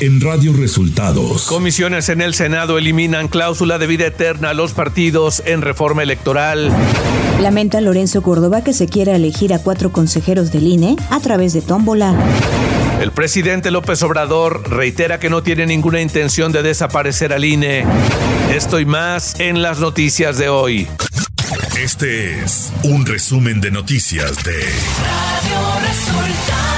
en Radio Resultados. Comisiones en el Senado eliminan cláusula de vida eterna a los partidos en reforma electoral. Lamenta Lorenzo Córdoba que se quiera elegir a cuatro consejeros del INE a través de tómbola. El presidente López Obrador reitera que no tiene ninguna intención de desaparecer al INE. Esto y más en las noticias de hoy. Este es un resumen de noticias de Radio Resultados.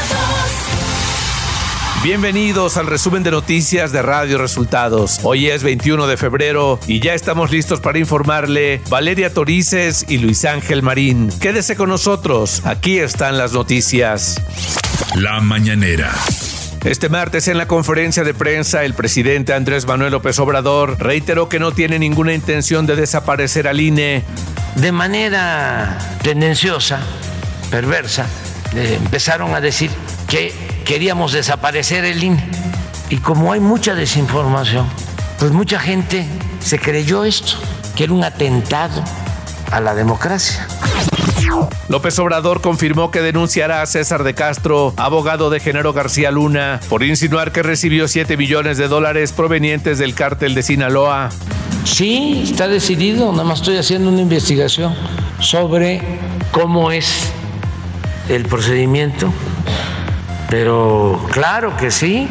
Bienvenidos al resumen de noticias de Radio Resultados. Hoy es 21 de febrero y ya estamos listos para informarle Valeria Torices y Luis Ángel Marín. Quédese con nosotros, aquí están las noticias. La mañanera. Este martes en la conferencia de prensa el presidente Andrés Manuel López Obrador reiteró que no tiene ninguna intención de desaparecer al INE de manera tendenciosa, perversa, empezaron a decir que queríamos desaparecer el INE. Y como hay mucha desinformación, pues mucha gente se creyó esto, que era un atentado a la democracia. López Obrador confirmó que denunciará a César de Castro, abogado de Genaro García Luna, por insinuar que recibió 7 millones de dólares provenientes del cártel de Sinaloa. Sí, está decidido, nada más estoy haciendo una investigación sobre cómo es el procedimiento, pero claro que sí.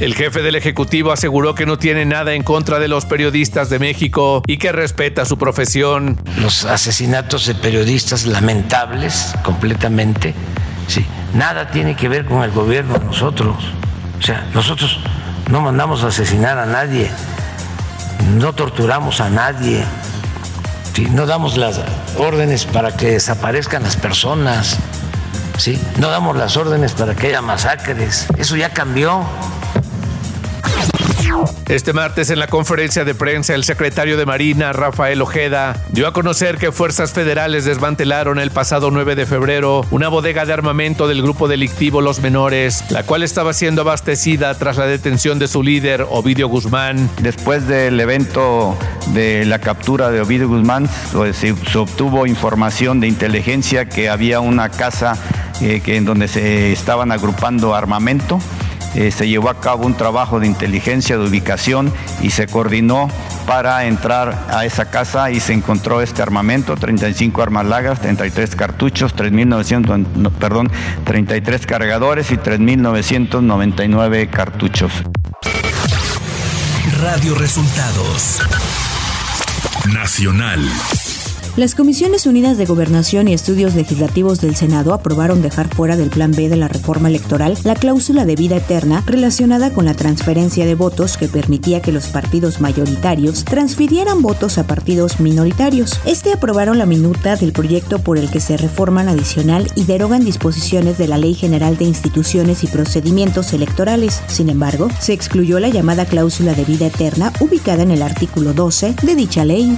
El jefe del Ejecutivo aseguró que no tiene nada en contra de los periodistas de México y que respeta su profesión. Los asesinatos de periodistas lamentables completamente, sí, nada tiene que ver con el gobierno nosotros. O sea, nosotros no mandamos a asesinar a nadie no torturamos a nadie, no damos las órdenes para que desaparezcan las personas, ¿sí? no damos las órdenes para que haya masacres, eso ya cambió. Este martes en la conferencia de prensa el secretario de Marina, Rafael Ojeda, dio a conocer que fuerzas federales desmantelaron el pasado 9 de febrero una bodega de armamento del grupo delictivo Los Menores, la cual estaba siendo abastecida tras la detención de su líder, Ovidio Guzmán. Después del evento de la captura de Ovidio Guzmán, pues, se, obtuvo información de inteligencia que había una casa que, en donde se estaban agrupando armamento eh, se llevó a cabo un trabajo de inteligencia, de ubicación y se coordinó para entrar a esa casa y se encontró este armamento, 35 armas largas, 33 cartuchos, 3.900, perdón, 33 cargadores y 3.999 cartuchos. Radio Resultados Nacional. Las Comisiones Unidas de Gobernación y Estudios Legislativos del Senado aprobaron dejar fuera del Plan B de la reforma electoral la cláusula de vida eterna relacionada con la transferencia de votos que permitía que los partidos mayoritarios transfirieran votos a partidos minoritarios. Este aprobaron la minuta del proyecto por el que se reforman adicional y derogan disposiciones de la Ley General de Instituciones y Procedimientos Electorales. Sin embargo, se excluyó la llamada cláusula de vida eterna ubicada en el artículo 12 de dicha ley.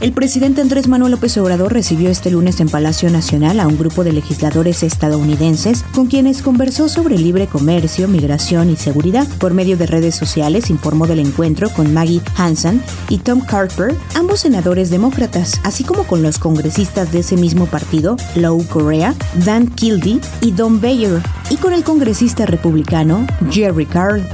El presidente Andrés Manuel López Obrador recibió este lunes en Palacio Nacional a un grupo de legisladores estadounidenses con quienes conversó sobre libre comercio, migración y seguridad. Por medio de redes sociales informó del encuentro con Maggie Hansen y Tom Carper, ambos senadores demócratas, así como con los congresistas de ese mismo partido, Lou Correa, Dan Kildee y Don Bayer, y con el congresista republicano Jerry Carl.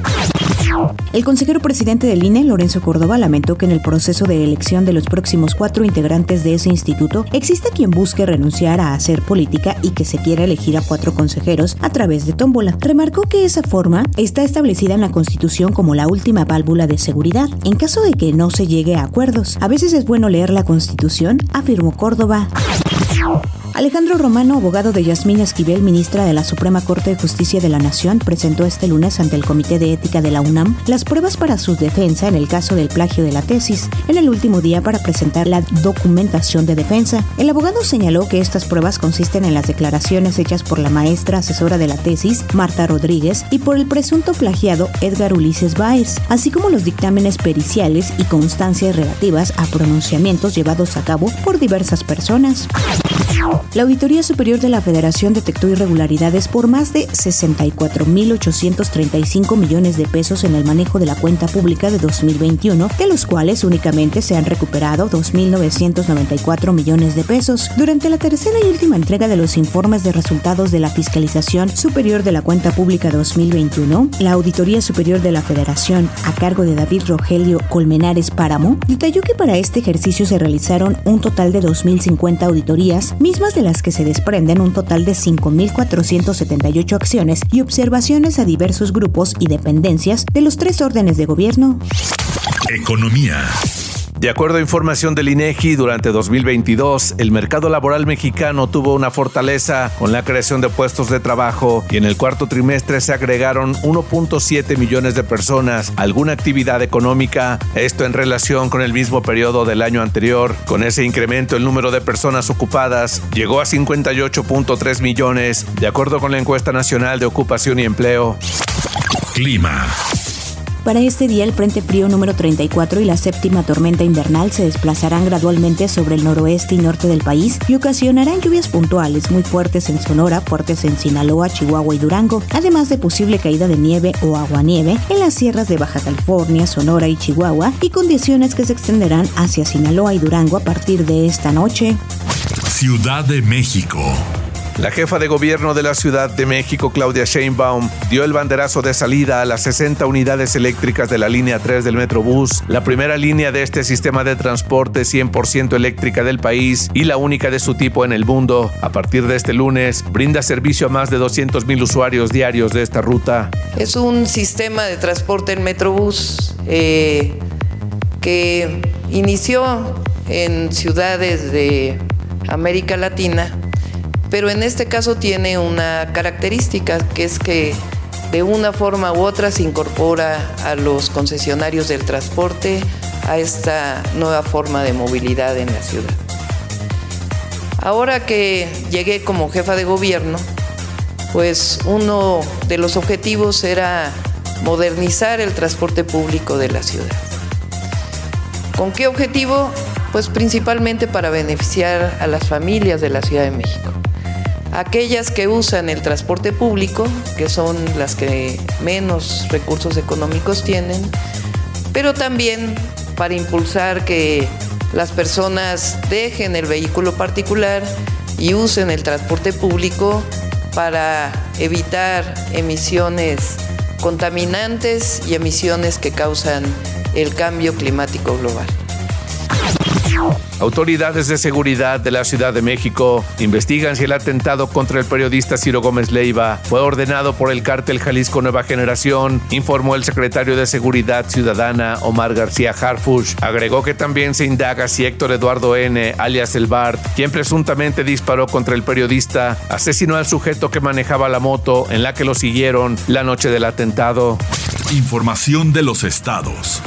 El consejero presidente del INE, Lorenzo Córdoba, lamentó que en el proceso de elección de los próximos cuatro integrantes de ese instituto existe quien busque renunciar a hacer política y que se quiera elegir a cuatro consejeros a través de tómbola. Remarcó que esa forma está establecida en la Constitución como la última válvula de seguridad en caso de que no se llegue a acuerdos. A veces es bueno leer la Constitución, afirmó Córdoba. Alejandro Romano, abogado de Yasmín Esquivel, ministra de la Suprema Corte de Justicia de la Nación, presentó este lunes ante el Comité de Ética de la UNAM las pruebas para su defensa en el caso del plagio de la tesis, en el último día para presentar la documentación de defensa. El abogado señaló que estas pruebas consisten en las declaraciones hechas por la maestra asesora de la tesis, Marta Rodríguez, y por el presunto plagiado Edgar Ulises Baez, así como los dictámenes periciales y constancias relativas a pronunciamientos llevados a cabo por diversas personas. La Auditoría Superior de la Federación detectó irregularidades por más de 64.835 millones de pesos en el manejo de la cuenta pública de 2021, de los cuales únicamente se han recuperado 2.994 millones de pesos. Durante la tercera y última entrega de los informes de resultados de la Fiscalización Superior de la Cuenta Pública 2021, la Auditoría Superior de la Federación, a cargo de David Rogelio Colmenares Páramo, detalló que para este ejercicio se realizaron un total de 2.050 auditorías, mismas de las que se desprenden un total de 5.478 acciones y observaciones a diversos grupos y dependencias de los tres órdenes de gobierno. Economía. De acuerdo a información del INEGI, durante 2022, el mercado laboral mexicano tuvo una fortaleza con la creación de puestos de trabajo y en el cuarto trimestre se agregaron 1.7 millones de personas a alguna actividad económica, esto en relación con el mismo periodo del año anterior. Con ese incremento, el número de personas ocupadas llegó a 58.3 millones, de acuerdo con la encuesta nacional de ocupación y empleo. Clima. Para este día, el Frente Frío número 34 y la séptima tormenta invernal se desplazarán gradualmente sobre el noroeste y norte del país y ocasionarán lluvias puntuales muy fuertes en Sonora, fuertes en Sinaloa, Chihuahua y Durango, además de posible caída de nieve o aguanieve en las sierras de Baja California, Sonora y Chihuahua y condiciones que se extenderán hacia Sinaloa y Durango a partir de esta noche. Ciudad de México. La jefa de gobierno de la Ciudad de México, Claudia Sheinbaum, dio el banderazo de salida a las 60 unidades eléctricas de la línea 3 del Metrobús, la primera línea de este sistema de transporte 100% eléctrica del país y la única de su tipo en el mundo. A partir de este lunes, brinda servicio a más de 200 mil usuarios diarios de esta ruta. Es un sistema de transporte en Metrobús eh, que inició en ciudades de América Latina pero en este caso tiene una característica que es que de una forma u otra se incorpora a los concesionarios del transporte a esta nueva forma de movilidad en la ciudad. Ahora que llegué como jefa de gobierno, pues uno de los objetivos era modernizar el transporte público de la ciudad. ¿Con qué objetivo? Pues principalmente para beneficiar a las familias de la Ciudad de México aquellas que usan el transporte público, que son las que menos recursos económicos tienen, pero también para impulsar que las personas dejen el vehículo particular y usen el transporte público para evitar emisiones contaminantes y emisiones que causan el cambio climático global. Autoridades de seguridad de la Ciudad de México investigan si el atentado contra el periodista Ciro Gómez Leiva fue ordenado por el cártel Jalisco Nueva Generación, informó el secretario de Seguridad Ciudadana Omar García Harfush. Agregó que también se indaga si Héctor Eduardo N., alias El Bart, quien presuntamente disparó contra el periodista, asesinó al sujeto que manejaba la moto en la que lo siguieron la noche del atentado. Información de los estados.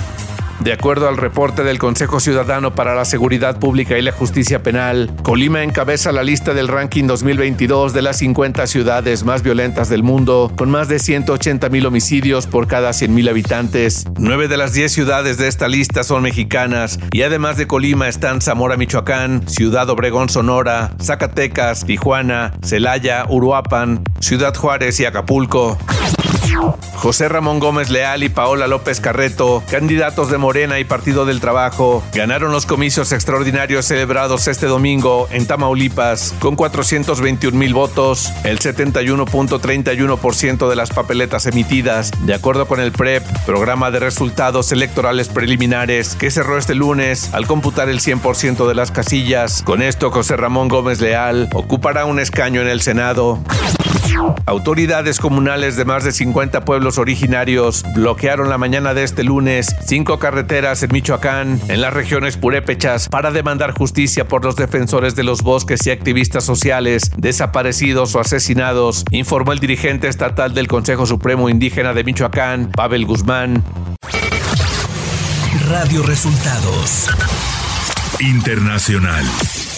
De acuerdo al reporte del Consejo Ciudadano para la Seguridad Pública y la Justicia Penal, Colima encabeza la lista del ranking 2022 de las 50 ciudades más violentas del mundo, con más de 180 mil homicidios por cada 100 mil habitantes. Nueve de las 10 ciudades de esta lista son mexicanas y además de Colima están Zamora, Michoacán, Ciudad Obregón, Sonora, Zacatecas, Tijuana, Celaya, Uruapan, Ciudad Juárez y Acapulco. José Ramón Gómez Leal y Paola López Carreto, candidatos de Morena y Partido del Trabajo, ganaron los comicios extraordinarios celebrados este domingo en Tamaulipas con 421 mil votos, el 71.31% de las papeletas emitidas, de acuerdo con el PREP, Programa de Resultados Electorales Preliminares, que cerró este lunes al computar el 100% de las casillas. Con esto, José Ramón Gómez Leal ocupará un escaño en el Senado. Autoridades comunales de más de 50 pueblos originarios bloquearon la mañana de este lunes cinco carreteras en Michoacán, en las regiones purépechas, para demandar justicia por los defensores de los bosques y activistas sociales desaparecidos o asesinados, informó el dirigente estatal del Consejo Supremo Indígena de Michoacán, Pavel Guzmán. Radio Resultados Internacional.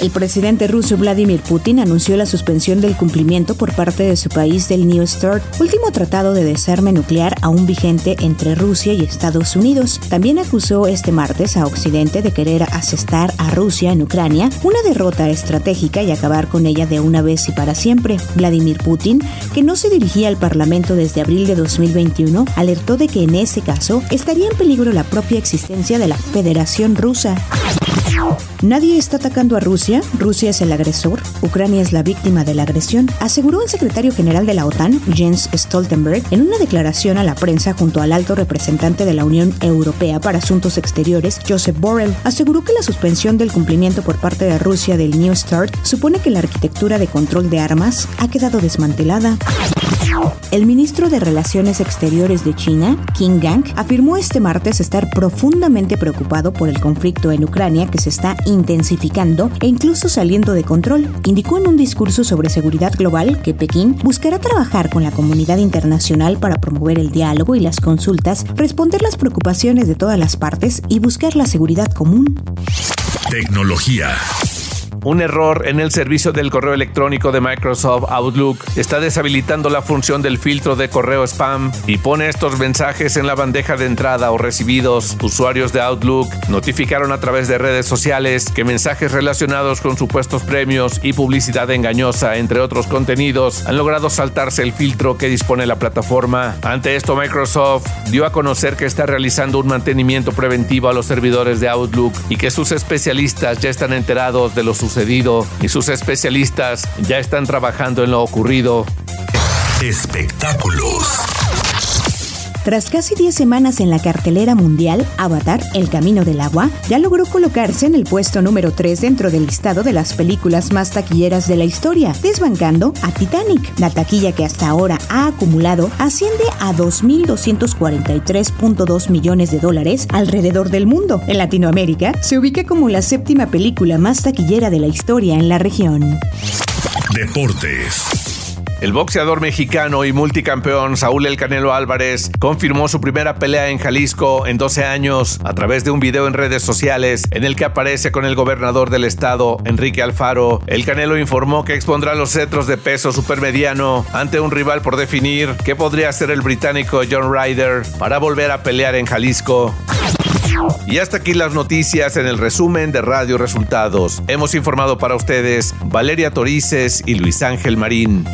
El presidente ruso Vladimir Putin anunció la suspensión del cumplimiento por parte de su país del New START, último tratado de desarme nuclear aún vigente entre Rusia y Estados Unidos. También acusó este martes a Occidente de querer asestar a Rusia en Ucrania, una derrota estratégica y acabar con ella de una vez y para siempre. Vladimir Putin, que no se dirigía al Parlamento desde abril de 2021, alertó de que en ese caso estaría en peligro la propia existencia de la Federación Rusa. Nadie está atacando a Rusia, Rusia es el agresor, Ucrania es la víctima de la agresión, aseguró el secretario general de la OTAN, Jens Stoltenberg, en una declaración a la prensa junto al alto representante de la Unión Europea para Asuntos Exteriores, Joseph Borrell. Aseguró que la suspensión del cumplimiento por parte de Rusia del New START supone que la arquitectura de control de armas ha quedado desmantelada. El ministro de Relaciones Exteriores de China, Qin Gang, afirmó este martes estar profundamente preocupado por el conflicto en Ucrania que se está intensificando e incluso saliendo de control. Indicó en un discurso sobre seguridad global que Pekín buscará trabajar con la comunidad internacional para promover el diálogo y las consultas, responder las preocupaciones de todas las partes y buscar la seguridad común. Tecnología. Un error en el servicio del correo electrónico de Microsoft Outlook está deshabilitando la función del filtro de correo spam y pone estos mensajes en la bandeja de entrada o recibidos. Usuarios de Outlook notificaron a través de redes sociales que mensajes relacionados con supuestos premios y publicidad engañosa, entre otros contenidos, han logrado saltarse el filtro que dispone la plataforma. Ante esto, Microsoft dio a conocer que está realizando un mantenimiento preventivo a los servidores de Outlook y que sus especialistas ya están enterados de los y sus especialistas ya están trabajando en lo ocurrido. Espectáculos. Tras casi 10 semanas en la cartelera mundial, Avatar, El Camino del Agua, ya logró colocarse en el puesto número 3 dentro del listado de las películas más taquilleras de la historia, desbancando a Titanic. La taquilla que hasta ahora ha acumulado asciende a 2.243.2 millones de dólares alrededor del mundo. En Latinoamérica, se ubica como la séptima película más taquillera de la historia en la región. Deportes. El boxeador mexicano y multicampeón Saúl El Canelo Álvarez confirmó su primera pelea en Jalisco en 12 años a través de un video en redes sociales en el que aparece con el gobernador del estado, Enrique Alfaro. El Canelo informó que expondrá los cetros de peso supermediano ante un rival por definir que podría ser el británico John Ryder para volver a pelear en Jalisco. Y hasta aquí las noticias en el resumen de Radio Resultados. Hemos informado para ustedes Valeria Torices y Luis Ángel Marín.